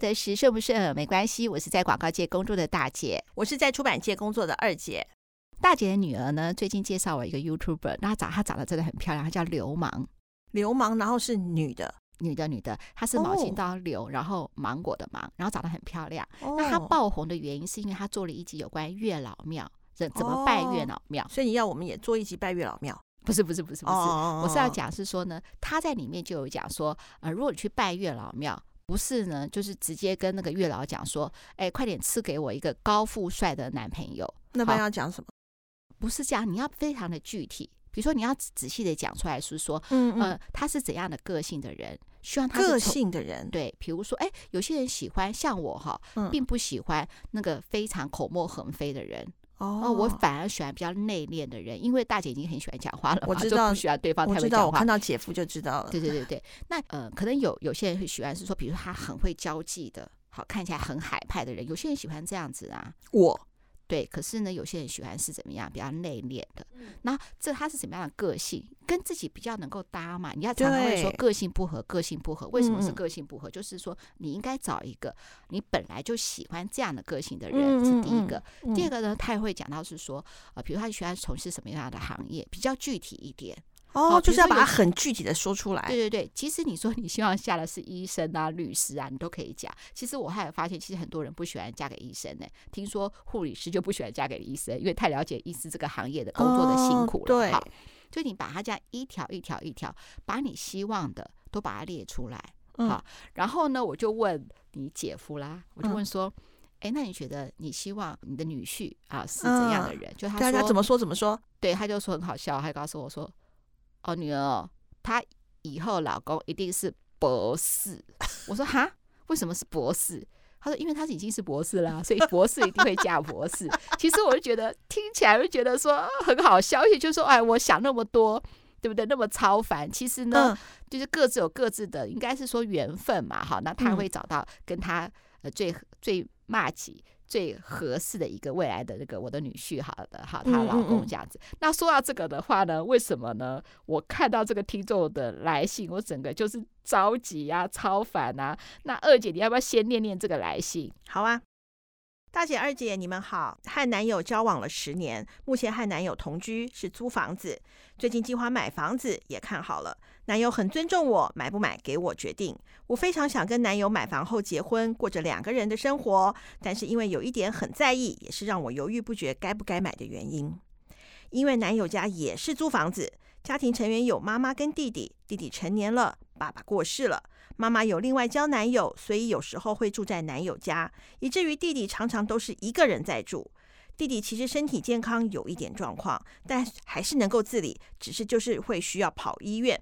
的是顺不顺没关系，我是在广告界工作的大姐，我是在出版界工作的二姐。大姐的女儿呢，最近介绍我一个 YouTuber，那她长她长得真的很漂亮，她叫流氓，流氓，然后是女的，女的，女的，她是毛巾刀流，然后芒果的芒，然后长得很漂亮。哦、那她爆红的原因是因为她做了一集有关月老庙，怎怎么拜月老庙，所以你要我们也做一集拜月老庙。不是不是不是不是，哦、我是要讲是说呢，她在里面就有讲说，呃，如果你去拜月老庙，不是呢，就是直接跟那个月老讲说，哎，快点赐给我一个高富帅的男朋友。那般要讲什么？不是这样，你要非常的具体，比如说你要仔细的讲出来，是说，嗯嗯呃，他是怎样的个性的人，希望他个性的人，对，比如说，哎，有些人喜欢像我哈，并不喜欢那个非常口沫横飞的人。哦，我反而喜欢比较内敛的人，因为大姐已经很喜欢讲话了，我知道不喜欢对方太会讲话。我知道，我看到姐夫就知道了。对对对对，那呃，可能有有些人会喜欢是说，比如说他很会交际的，好看起来很海派的人，有些人喜欢这样子啊。我。对，可是呢，有些人喜欢是怎么样，比较内敛的。那这他是什么样的个性，跟自己比较能够搭嘛？你要常常会说个性不合，个性不合。为什么是个性不合？就是说你应该找一个你本来就喜欢这样的个性的人，是第一个。第二个呢，他也会讲到是说，呃，比如他喜欢从事什么样的行业，比较具体一点。哦，就是要把它很具体的说出来。对对对，其实你说你希望嫁的是医生啊、律师啊，你都可以讲。其实我还有发现，其实很多人不喜欢嫁给医生呢。听说护理师就不喜欢嫁给医生，因为太了解医师这个行业的工作的辛苦了。对，好，就你把它这样一条一条一条，把你希望的都把它列出来。好，然后呢，我就问你姐夫啦，我就问说，哎，那你觉得你希望你的女婿啊是怎样的人？就他说怎么说怎么说？对，他就说很好笑，还告诉我说。哦，女儿哦，她以后老公一定是博士。我说哈，为什么是博士？他说，因为他已经是博士啦，所以博士一定会嫁博士。其实我就觉得听起来就觉得说很好笑，而且就说哎，我想那么多，对不对？那么超凡，其实呢，就是各自有各自的，应该是说缘分嘛。好，那他会找到跟他呃最最麻吉。最合适的一个未来的那个我的女婿，好的，好，她老公这样子。那说到这个的话呢，为什么呢？我看到这个听众的来信，我整个就是着急啊，超烦啊。那二姐，你要不要先念念这个来信？好啊。大姐、二姐，你们好。和男友交往了十年，目前和男友同居，是租房子。最近计划买房子，也看好了。男友很尊重我，买不买给我决定。我非常想跟男友买房后结婚，过着两个人的生活。但是因为有一点很在意，也是让我犹豫不决该不该买的原因。因为男友家也是租房子，家庭成员有妈妈跟弟弟，弟弟成年了，爸爸过世了。妈妈有另外交男友，所以有时候会住在男友家，以至于弟弟常常都是一个人在住。弟弟其实身体健康有一点状况，但还是能够自理，只是就是会需要跑医院。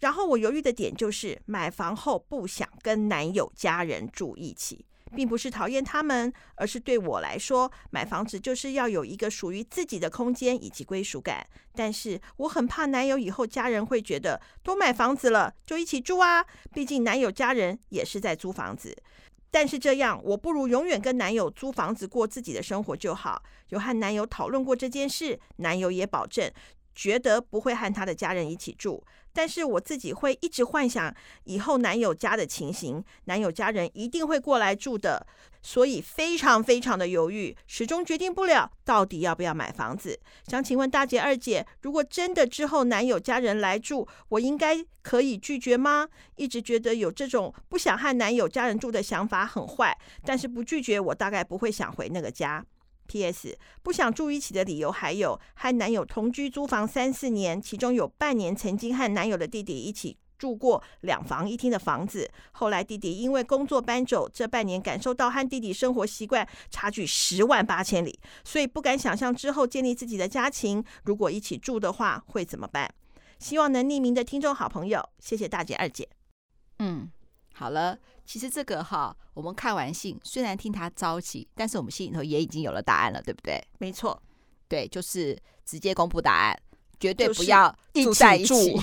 然后我犹豫的点就是，买房后不想跟男友家人住一起。并不是讨厌他们，而是对我来说，买房子就是要有一个属于自己的空间以及归属感。但是我很怕男友以后家人会觉得，都买房子了就一起住啊，毕竟男友家人也是在租房子。但是这样，我不如永远跟男友租房子过自己的生活就好。有和男友讨论过这件事，男友也保证。觉得不会和他的家人一起住，但是我自己会一直幻想以后男友家的情形，男友家人一定会过来住的，所以非常非常的犹豫，始终决定不了到底要不要买房子。想请问大姐、二姐，如果真的之后男友家人来住，我应该可以拒绝吗？一直觉得有这种不想和男友家人住的想法很坏，但是不拒绝，我大概不会想回那个家。P.S. 不想住一起的理由还有和男友同居租房三四年，其中有半年曾经和男友的弟弟一起住过两房一厅的房子。后来弟弟因为工作搬走，这半年感受到和弟弟生活习惯差距十万八千里，所以不敢想象之后建立自己的家庭，如果一起住的话会怎么办？希望能匿名的听众好朋友，谢谢大姐二姐。嗯，好了。其实这个哈，我们看完信，虽然听他着急，但是我们心里头也已经有了答案了，对不对？没错，对，就是直接公布答案，绝对不要住在一起。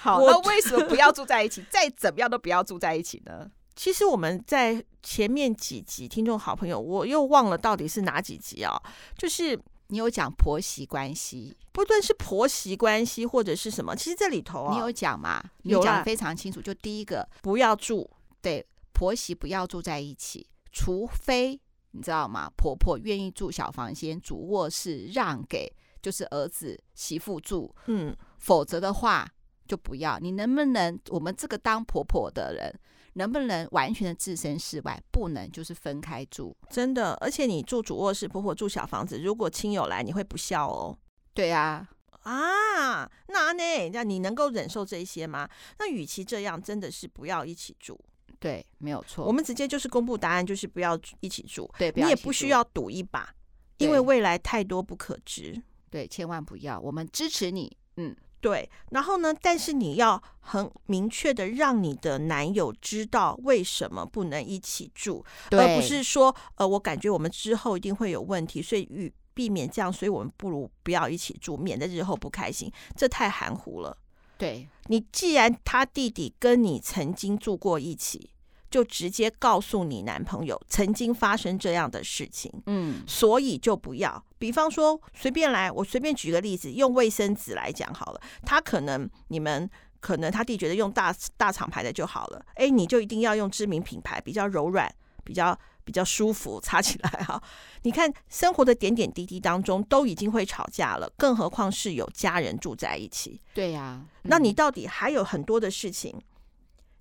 好，那为什么不要住在一起？再怎么样都不要住在一起呢？其实我们在前面几集，听众好朋友，我又忘了到底是哪几集啊？就是你有讲婆媳关系，不论是婆媳关系或者是什么，其实这里头啊，你有讲吗？你有讲非常清楚。就第一个，不要住，对，婆媳不要住在一起，除非你知道吗？婆婆愿意住小房间，主卧室让给就是儿子媳妇住，嗯，否则的话就不要。你能不能，我们这个当婆婆的人？能不能完全的置身事外？不能，就是分开住。真的，而且你住主卧室，婆婆住小房子，如果亲友来，你会不孝哦。对啊，啊，那呢？那你能够忍受这些吗？那与其这样，真的是不要一起住。对，没有错。我们直接就是公布答案，就是不要一起住。对，你也不需要赌一把，因为未来太多不可知。对，千万不要。我们支持你。嗯。对，然后呢？但是你要很明确的让你的男友知道为什么不能一起住，而不是说，呃，我感觉我们之后一定会有问题，所以与避免这样，所以我们不如不要一起住，免得日后不开心。这太含糊了。对，你既然他弟弟跟你曾经住过一起。就直接告诉你男朋友曾经发生这样的事情，嗯，所以就不要。比方说，随便来，我随便举个例子，用卫生纸来讲好了。他可能你们可能他弟觉得用大大厂牌的就好了，哎，你就一定要用知名品牌，比较柔软，比较比较舒服，擦起来哈。你看生活的点点滴滴当中都已经会吵架了，更何况是有家人住在一起。对呀，嗯，那你到底还有很多的事情。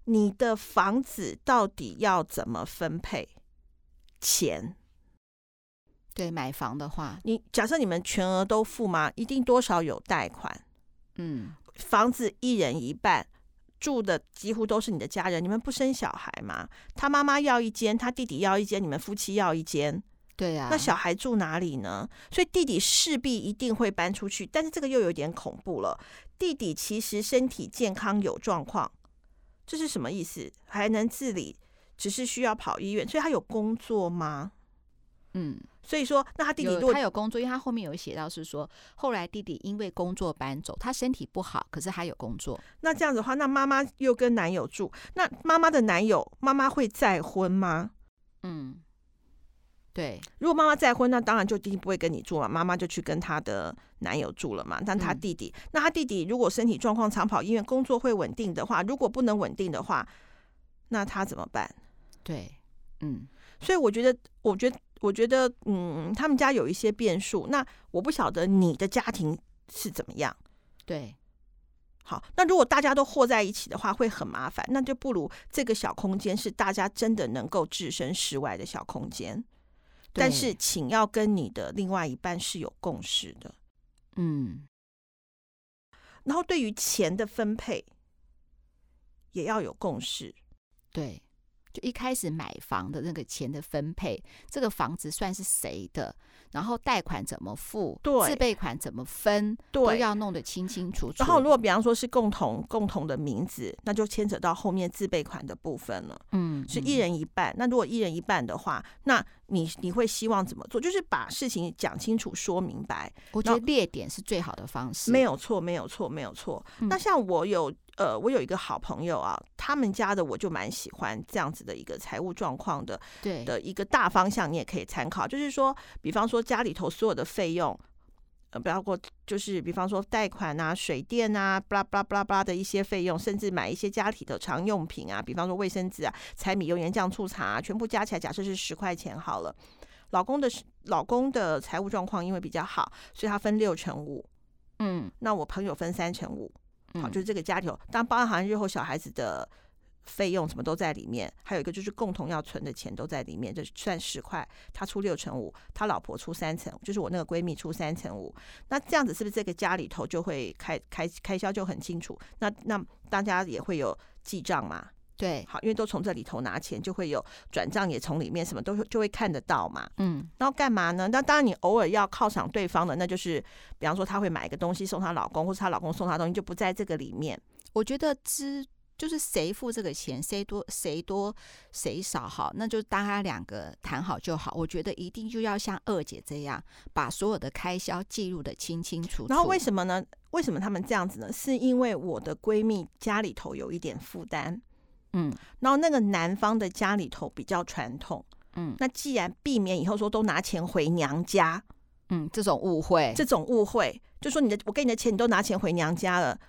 你的房子到底要怎么分配钱？对，买房的话，你假设你们全额都付吗？一定多少有贷款。嗯，房子一人一半，住的几乎都是你的家人。你们不生小孩吗？他妈妈要一间，他弟弟要一间，你们夫妻要一间。对呀，那小孩住哪里呢？所以弟弟势必一定会搬出去。但是这个又有点恐怖了。弟弟其实身体健康有状况。这是什么意思？还能自理，只是需要跑医院，所以他有工作吗？嗯，所以说，那他弟弟有他有工作，因为他后面有写到是说，后来弟弟因为工作搬走，他身体不好，可是他有工作。那这样子的话，那妈妈又跟男友住，那妈妈的男友，妈妈会再婚吗？嗯。对，如果妈妈再婚，那当然就弟弟不会跟你住了，妈妈就去跟她的男友住了嘛。但他弟弟，嗯、那他弟弟如果身体状况长跑医院，工作会稳定的话，如果不能稳定的话，那他怎么办？对，嗯，所以我觉得，我觉得，我觉得，嗯，他们家有一些变数。那我不晓得你的家庭是怎么样。对，好，那如果大家都和在一起的话，会很麻烦。那就不如这个小空间是大家真的能够置身事外的小空间。但是，请要跟你的另外一半是有共识的，嗯。然后，对于钱的分配，也要有共识。对，就一开始买房的那个钱的分配，这个房子算是谁的？然后贷款怎么付？对，自备款怎么分？对，都要弄得清清楚楚。然后，如果比方说是共同共同的名字，那就牵扯到后面自备款的部分了。嗯，是一人一半。那如果一人一半的话，那你你会希望怎么做？就是把事情讲清楚、说明白。我觉得列点是最好的方式。没有错，没有错，没有错。嗯，那像我有。呃，我有一个好朋友啊，他们家的我就蛮喜欢这样子的一个财务状况的，对的一个大方向，你也可以参考。就是说，比方说家里头所有的费用，呃，包括就是比方说贷款啊、水电啊、巴拉巴拉巴拉巴拉的一些费用，甚至买一些家里的常用品啊，比方说卫生纸啊、柴米油盐酱醋茶啊，全部加起来，假设是十块钱好了。老公的老公的财务状况因为比较好，所以他分六成五，嗯，那我朋友分三成五。好，嗯、就是这个家庭，当包含日后小孩子的费用什么都在里面，还有一个就是共同要存的钱都在里面，就算十块，他出六成五，他老婆出三成，就是我那个闺蜜出三成五，那这样子是不是这个家里头就会开开开销就很清楚？那那大家也会有记账嘛？对，好，因为都从这里头拿钱，就会有转账也从里面，什么都就会看得到嘛。嗯，然后干嘛呢？那当然，你偶尔要犒赏对方的，那就是比方说她会买一个东西送她老公，或是她老公送她东西，就不在这个里面。我觉得知就是谁付这个钱，谁多谁多谁少，好，那就大家两个谈好就好。我觉得一定就要像二姐这样，把所有的开销记录的清清楚楚。然后为什么呢？为什么他们这样子呢？是因为我的闺蜜家里头有一点负担。嗯，然后那个男方的家里头比较传统，嗯，那既然避免以后说都拿钱回娘家，嗯，这种误会，这种误会，就说你的我给你的钱，你都拿钱回娘家了，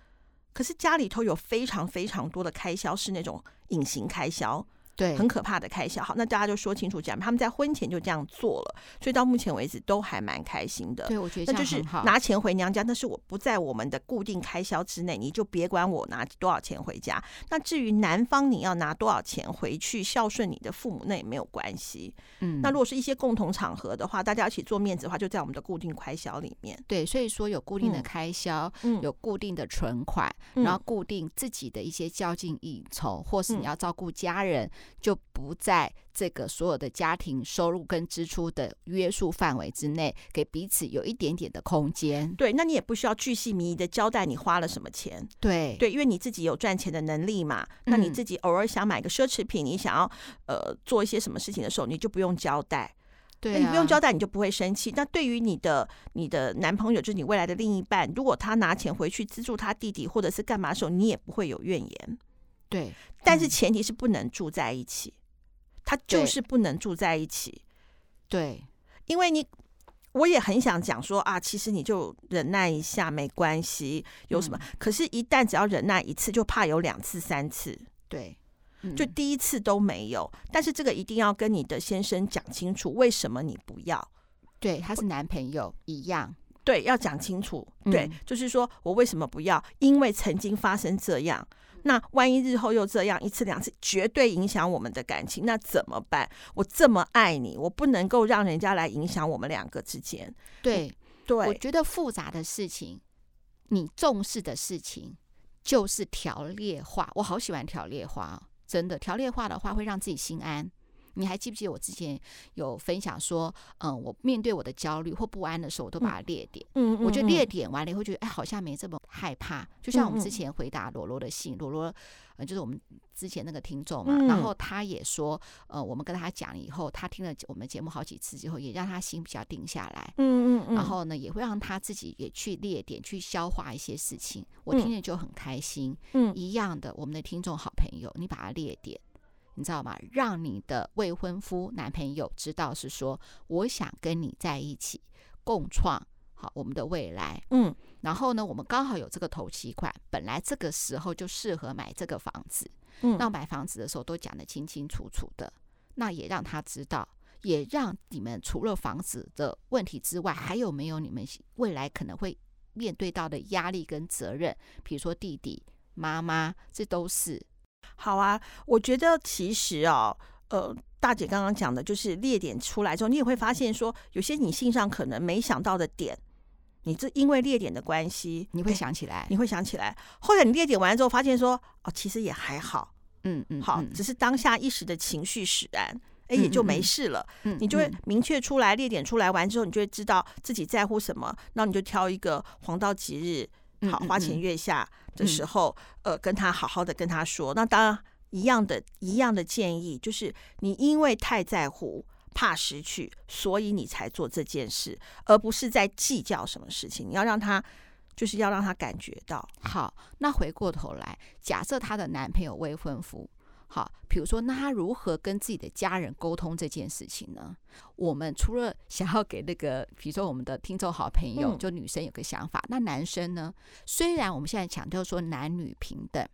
可是家里头有非常非常多的开销是那种隐形开销。对，很可怕的开销。好，那大家就说清楚讲，他们在婚前就这样做了，所以到目前为止都还蛮开心的。对，我觉得那就是拿钱回娘家，那是我不在我们的固定开销之内，你就别管我拿多少钱回家。那至于男方你要拿多少钱回去孝顺你的父母，那也没有关系。嗯，那如果是一些共同场合的话，大家一起做面子的话，就在我们的固定开销里面。对，所以说有固定的开销，嗯，有固定的存款，嗯，然后固定自己的一些交际应酬，或是你要照顾家人，就不。在这个所有的家庭收入跟支出的约束范围之内，给彼此有一点点的空间。对，那你也不需要巨细靡遗的交代你花了什么钱。对对，因为你自己有赚钱的能力嘛。那你自己偶尔想买个奢侈品，你想要呃做一些什么事情的时候，你就不用交代。对啊，你不用交代，你就不会生气。那对于你的你的男朋友，就是你未来的另一半，如果他拿钱回去资助他弟弟或者是干嘛的时候，你也不会有怨言。对，但是前提是不能住在一起。他就是不能住在一起，对，因为你，我也很想讲说啊，其实你就忍耐一下，没关系，有什么？嗯、可是，一旦只要忍耐一次，就怕有两次、三次，对，就第一次都没有。但是这个一定要跟你的先生讲清楚，为什么你不要？对，他是男朋友一样，对，要讲清楚。对，嗯、就是说我为什么不要？因为曾经发生这样。那万一日后又这样一次两次，绝对影响我们的感情，那怎么办？我这么爱你，我不能够让人家来影响我们两个之间。对对，我觉得复杂的事情，你重视的事情，就是条列化。我好喜欢条列化，真的条列化的话会让自己心安。你还记不记得我之前有分享说，嗯，我面对我的焦虑或不安的时候，我都把它列点。嗯，我觉得列点完了以后，觉得哎，好像没这么害怕。就像我们之前回答罗罗的信，罗罗，呃，就是我们之前那个听众嘛，然后他也说，呃，我们跟他讲以后，他听了我们节目好几次之后，也让他心比较定下来。嗯嗯嗯。然后呢，也会让他自己也去列点，去消化一些事情。我听着就很开心。嗯，一样的，我们的听众好朋友，你把它列点。你知道吗？让你的未婚夫、男朋友知道是说，我想跟你在一起，共创好我们的未来。嗯，然后呢，我们刚好有这个头期款，本来这个时候就适合买这个房子。嗯，那买房子的时候都讲得清清楚楚的，那也让他知道，也让你们除了房子的问题之外，还有没有你们未来可能会面对到的压力跟责任？比如说弟弟、妈妈，这都是。好啊，我觉得其实哦，呃，大姐刚刚讲的就是列点出来之后，你也会发现说，有些你信上可能没想到的点，你这因为列点的关系，你会想起来，你会想起来。后来你列点完之后，发现说，哦，其实也还好，嗯嗯，好，只是当下一时的情绪使然，哎，也就没事了。嗯，你就会明确出来，列点出来完之后，你就会知道自己在乎什么，然后你就挑一个黄道吉日。好，花前月下的时候，嗯、呃，跟他好好的跟他说。那当然，一样的，一样的建议就是，你因为太在乎，怕失去，所以你才做这件事，而不是在计较什么事情。你要让他，就是要让他感觉到。好，那回过头来，假设她的男朋友未婚夫。好，比如说，那他如何跟自己的家人沟通这件事情呢？我们除了 想要给那个，比如说我们的听众好朋友，就女生有个想法，嗯、那男生呢？虽然我们现在强调说男女平等，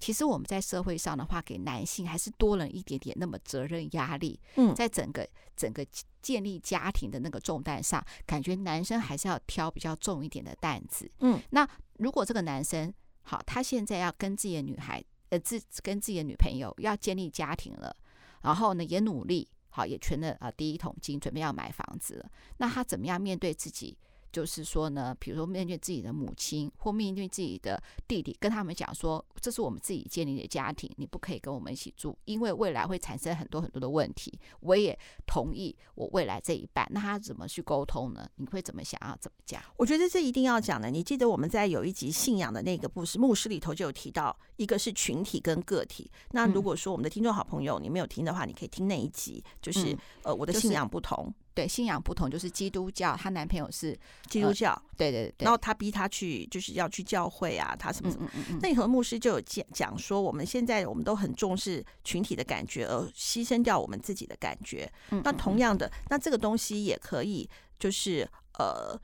其实我们在社会上的话，给男性还是多了一点点那么责任压力。嗯，在整个整个建立家庭的那个重担上，感觉男生还是要挑比较重一点的担子。嗯，那如果这个男生好，他现在要跟自己的女孩。呃，自跟自己的女朋友要建立家庭了，然后呢，也努力好，也存了啊第一桶金，准备要买房子了。那他怎么样面对自己？就是说呢，比如说面对自己的母亲或面对自己的弟弟，跟他们讲说，这是我们自己建立的家庭，你不可以跟我们一起住，因为未来会产生很多很多的问题。我也同意我未来这一半，那他怎么去沟通呢？你会怎么想要怎么讲？我觉得这一定要讲的。你记得我们在有一集信仰的那个故事，牧师里头就有提到，一个是群体跟个体。那如果说我们的听众好朋友你没有听的话，你可以听那一集，就是、嗯、呃我的信仰不同。对，信仰不同，就是基督教，她男朋友是基督教，呃、对对对，然后她逼她去，就是要去教会啊，她什么什么。嗯嗯嗯、那和牧师就有讲讲说，我们现在我们都很重视群体的感觉，而牺牲掉我们自己的感觉。那同样的，那这个东西也可以，就是呃，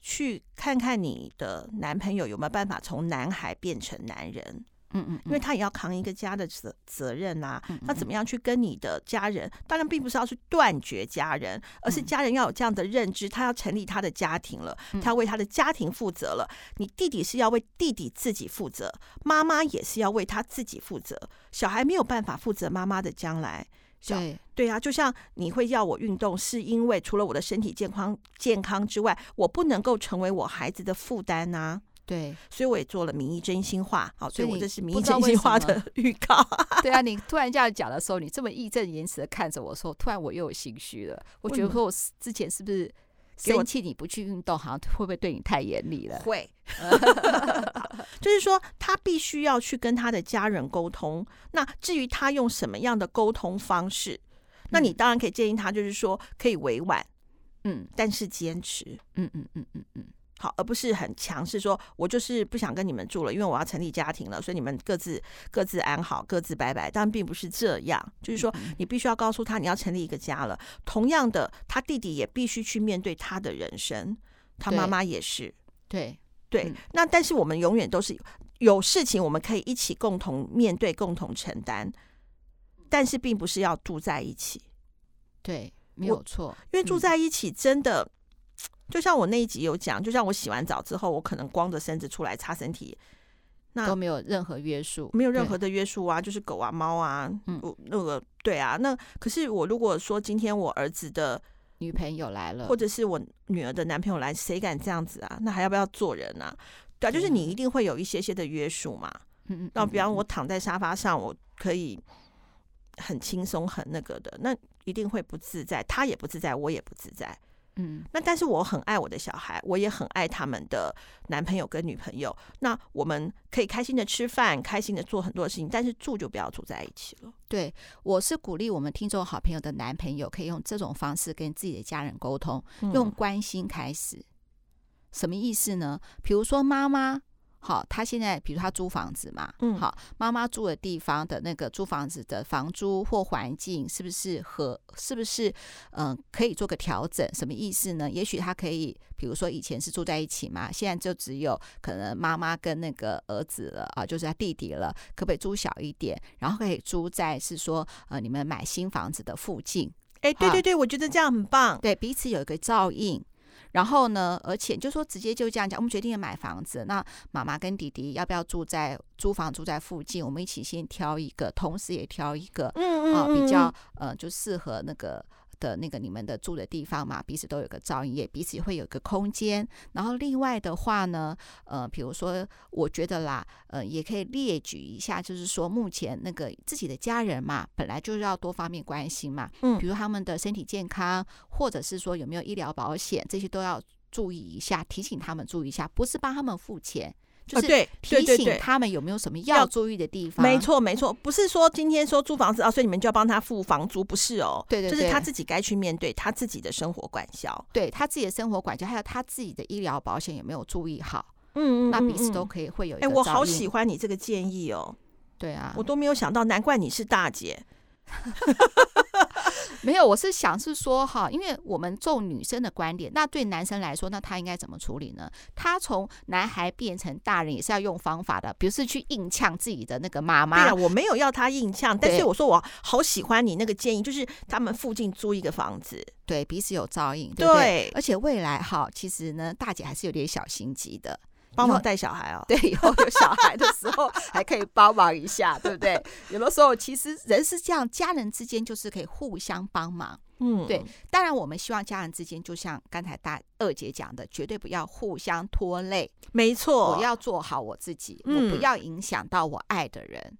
去看看你的男朋友有没有办法从男孩变成男人。嗯嗯，因为他也要扛一个家的责责任呐、啊，嗯嗯他怎么样去跟你的家人？当然并不是要去断绝家人，而是家人要有这样的认知，他要成立他的家庭了，他要为他的家庭负责了。你弟弟是要为弟弟自己负责，妈妈也是要为他自己负责。小孩没有办法负责妈妈的将来。对对啊，就像你会要我运动，是因为除了我的身体健康健康之外，我不能够成为我孩子的负担呐、啊。对，所以我也做了民意真心话，好，所以我这是名医不知道真心话的预告。对啊，你突然这样讲的时候，你这么义正言辞的看着我说，突然我又有心虚了。我觉得说我之前是不是生气你不去运动，好像会不会对你太严厉了？会，就是说他必须要去跟他的家人沟通。那至于他用什么样的沟通方式，那你当然可以建议他，就是说可以委婉，嗯，但是坚持，嗯嗯嗯嗯嗯。好，而不是很强势，说我就是不想跟你们住了，因为我要成立家庭了，所以你们各自各自安好，各自拜拜。但并不是这样，就是说你必须要告诉他你要成立一个家了。同样的，他弟弟也必须去面对他的人生，他妈妈也是。对对，对，那但是我们永远都是有事情，我们可以一起共同面对，共同承担，但是并不是要住在一起。对，没有错，因为住在一起真的。就像我那一集有讲，就像我洗完澡之后，我可能光着身子出来擦身体，那都没有任何约束，没有任何的约束啊，就是狗啊、猫啊，嗯，那个对啊，那可是我如果说今天我儿子的女朋友来了，或者是我女儿的男朋友来，谁敢这样子啊？那还要不要做人啊？对啊，就是你一定会有一些些的约束嘛。嗯嗯，那比方我躺在沙发上，我可以很轻松、很那个的，那一定会不自在，他也不自在，我也不自在。嗯，那但是我很爱我的小孩，我也很爱他们的男朋友跟女朋友。那我们可以开心的吃饭，开心的做很多事情，但是住就不要住在一起了。对，我是鼓励我们听众好朋友的男朋友可以用这种方式跟自己的家人沟通，用关心开始。什么意思呢？比如说妈妈。好，他现在比如他租房子嘛，嗯，好，妈妈住的地方的那个租房子的房租或环境是不是和是不是嗯、呃、可以做个调整？什么意思呢？也许他可以，比如说以前是住在一起嘛，现在就只有可能妈妈跟那个儿子了啊，就是他弟弟了，可不可以租小一点？然后可以租在是说呃你们买新房子的附近？哎，对对对，我觉得这样很棒，对彼此有一个照应。然后呢，而且就说直接就这样讲，我们决定要买房子，那妈妈跟弟弟要不要住在租房住在附近？我们一起先挑一个，同时也挑一个，嗯啊，比较呃就适合那个。的那个你们的住的地方嘛，彼此都有个照应，也彼此会有个空间。然后另外的话呢，呃，比如说我觉得啦，呃，也可以列举一下，就是说目前那个自己的家人嘛，本来就是要多方面关心嘛，嗯，比如他们的身体健康，或者是说有没有医疗保险，这些都要注意一下，提醒他们注意一下，不是帮他们付钱。就是提醒他们有没有什么要注意的地方。没错，没错，不是说今天说租房子啊，所以你们就要帮他付房租，不是哦。对对对，就是他自己该去面对他自己的生活管销，对他自己的生活管销，还有他自己的医疗保险有没有注意好？嗯嗯，那彼此都可以会有。哎，我好喜欢你这个建议哦。对啊，我都没有想到，难怪你是大姐。没有，我是想是说哈，因为我们重女生的观点，那对男生来说，那他应该怎么处理呢？他从男孩变成大人也是要用方法的，比如是去硬呛自己的那个妈妈。对啊，我没有要他硬呛，但是我说我好喜欢你那个建议，就是他们附近租一个房子，对，彼此有照应，对不对？对，而且未来哈，其实呢，大姐还是有点小心机的。帮忙带小孩哦，对，以后有小孩的时候还可以帮忙一下，对不对？有的时候其实人是这样，家人之间就是可以互相帮忙，嗯，对。当然，我们希望家人之间，就像刚才大二姐讲的，绝对不要互相拖累。没错，我要做好我自己，嗯，我不要影响到我爱的人，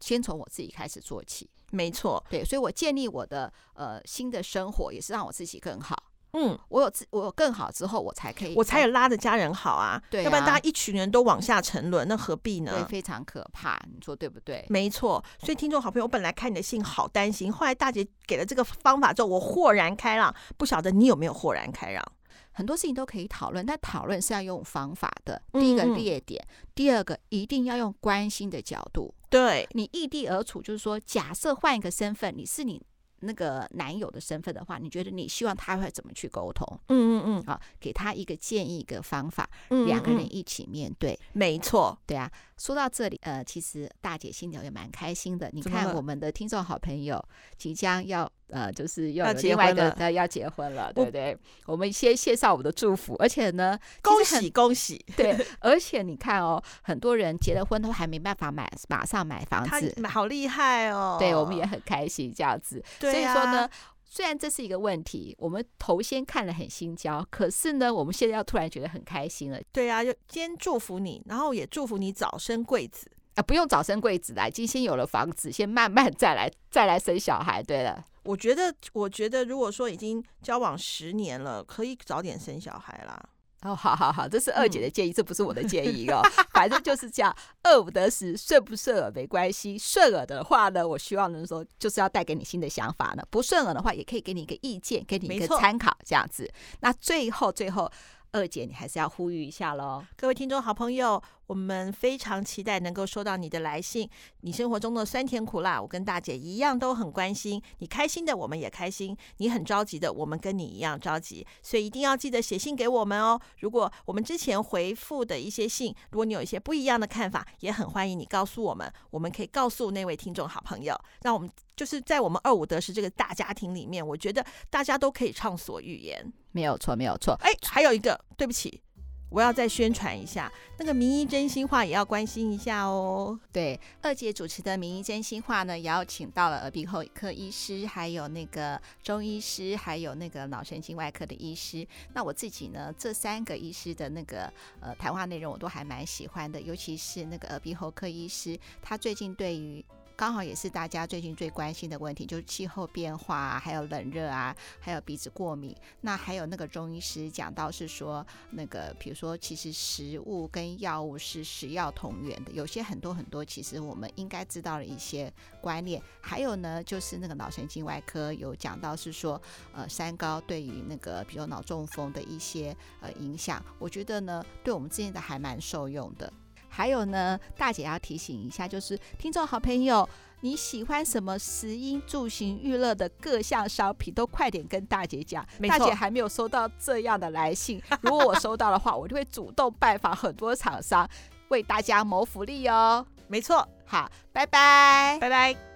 先从我自己开始做起。没错，对，所以我建立我的呃新的生活，也是让我自己更好。嗯，我有自我有更好之后，我才可以，我才有拉着家人好啊。对啊，要不然大家一群人都往下沉沦，那何必呢？对，非常可怕。你说对不对？没错。所以听众好朋友，我本来看你的信好担心，后来大姐给了这个方法之后，我豁然开朗。不晓得你有没有豁然开朗？很多事情都可以讨论，但讨论是要用方法的。第一个列点，嗯、第二个一定要用关心的角度。对，你异地而处，就是说，假设换一个身份，你是你那个男友的身份的话，你觉得你希望他会怎么去沟通？嗯嗯嗯，好，给他一个建议，一个方法，嗯嗯嗯两个人一起面对。没错，对啊。说到这里，呃，其实大姐心里也蛮开心的。你看，我们的听众好朋友即将要呃，就是要有另外一个呃要结婚了，对不对？我们先献上我们的祝福，而且呢，恭喜恭喜！对，而且你看哦，很多人结了婚都还没办法买，马上买房子，好厉害哦！对，我们也很开心这样子。所以说呢。虽然这是一个问题，我们头先看了很心焦，可是呢，我们现在要突然觉得很开心了。对啊，就先祝福你，然后也祝福你早生贵子啊！不用早生贵子啦，已经先有了房子，先慢慢再来再来生小孩。对了，我觉得，我觉得如果说已经交往十年了，可以早点生小孩啦。哦，好好好，这是二姐的建议，嗯、这不是我的建议哦。反正就是这样，饿不得食，顺不顺耳没关系。顺耳的话呢，我希望能说就是要带给你新的想法呢；不顺耳的话，也可以给你一个意见，给你一个参考，这样子。那最后，最后。二姐，你还是要呼吁一下喽，各位听众好朋友，我们非常期待能够收到你的来信，你生活中的酸甜苦辣，我跟大姐一样都很关心。你开心的，我们也开心；你很着急的，我们跟你一样着急。所以一定要记得写信给我们哦。如果我们之前回复的一些信，如果你有一些不一样的看法，也很欢迎你告诉我们，我们可以告诉那位听众好朋友，让我们。就是在我们二五得十这个大家庭里面，我觉得大家都可以畅所欲言，没有错，没有错。哎，还有一个，对不起，我要再宣传一下，那个名医真心话也要关心一下哦。对，二姐主持的名医真心话呢，也要请到了耳鼻喉科医师，还有那个中医师，还有那个脑神经外科的医师。那我自己呢，这三个医师的那个呃谈话内容我都还蛮喜欢的，尤其是那个耳鼻喉科医师，他最近对于刚好也是大家最近最关心的问题，就是气候变化啊，还有冷热啊，还有鼻子过敏。那还有那个中医师讲到是说，那个比如说，其实食物跟药物是食药同源的，有些很多很多，其实我们应该知道的一些观念。还有呢，就是那个脑神经外科有讲到是说，呃，三高对于那个比如脑中风的一些呃影响，我觉得呢，对我们之前的还蛮受用的。还有呢，大姐要提醒一下，就是听众好朋友，你喜欢什么食衣住行娱乐的各项商品，都快点跟大姐讲。大姐还没有收到这样的来信，如果我收到的话，我就会主动拜访很多厂商，为大家谋福利哦。没错，好，拜拜，拜拜。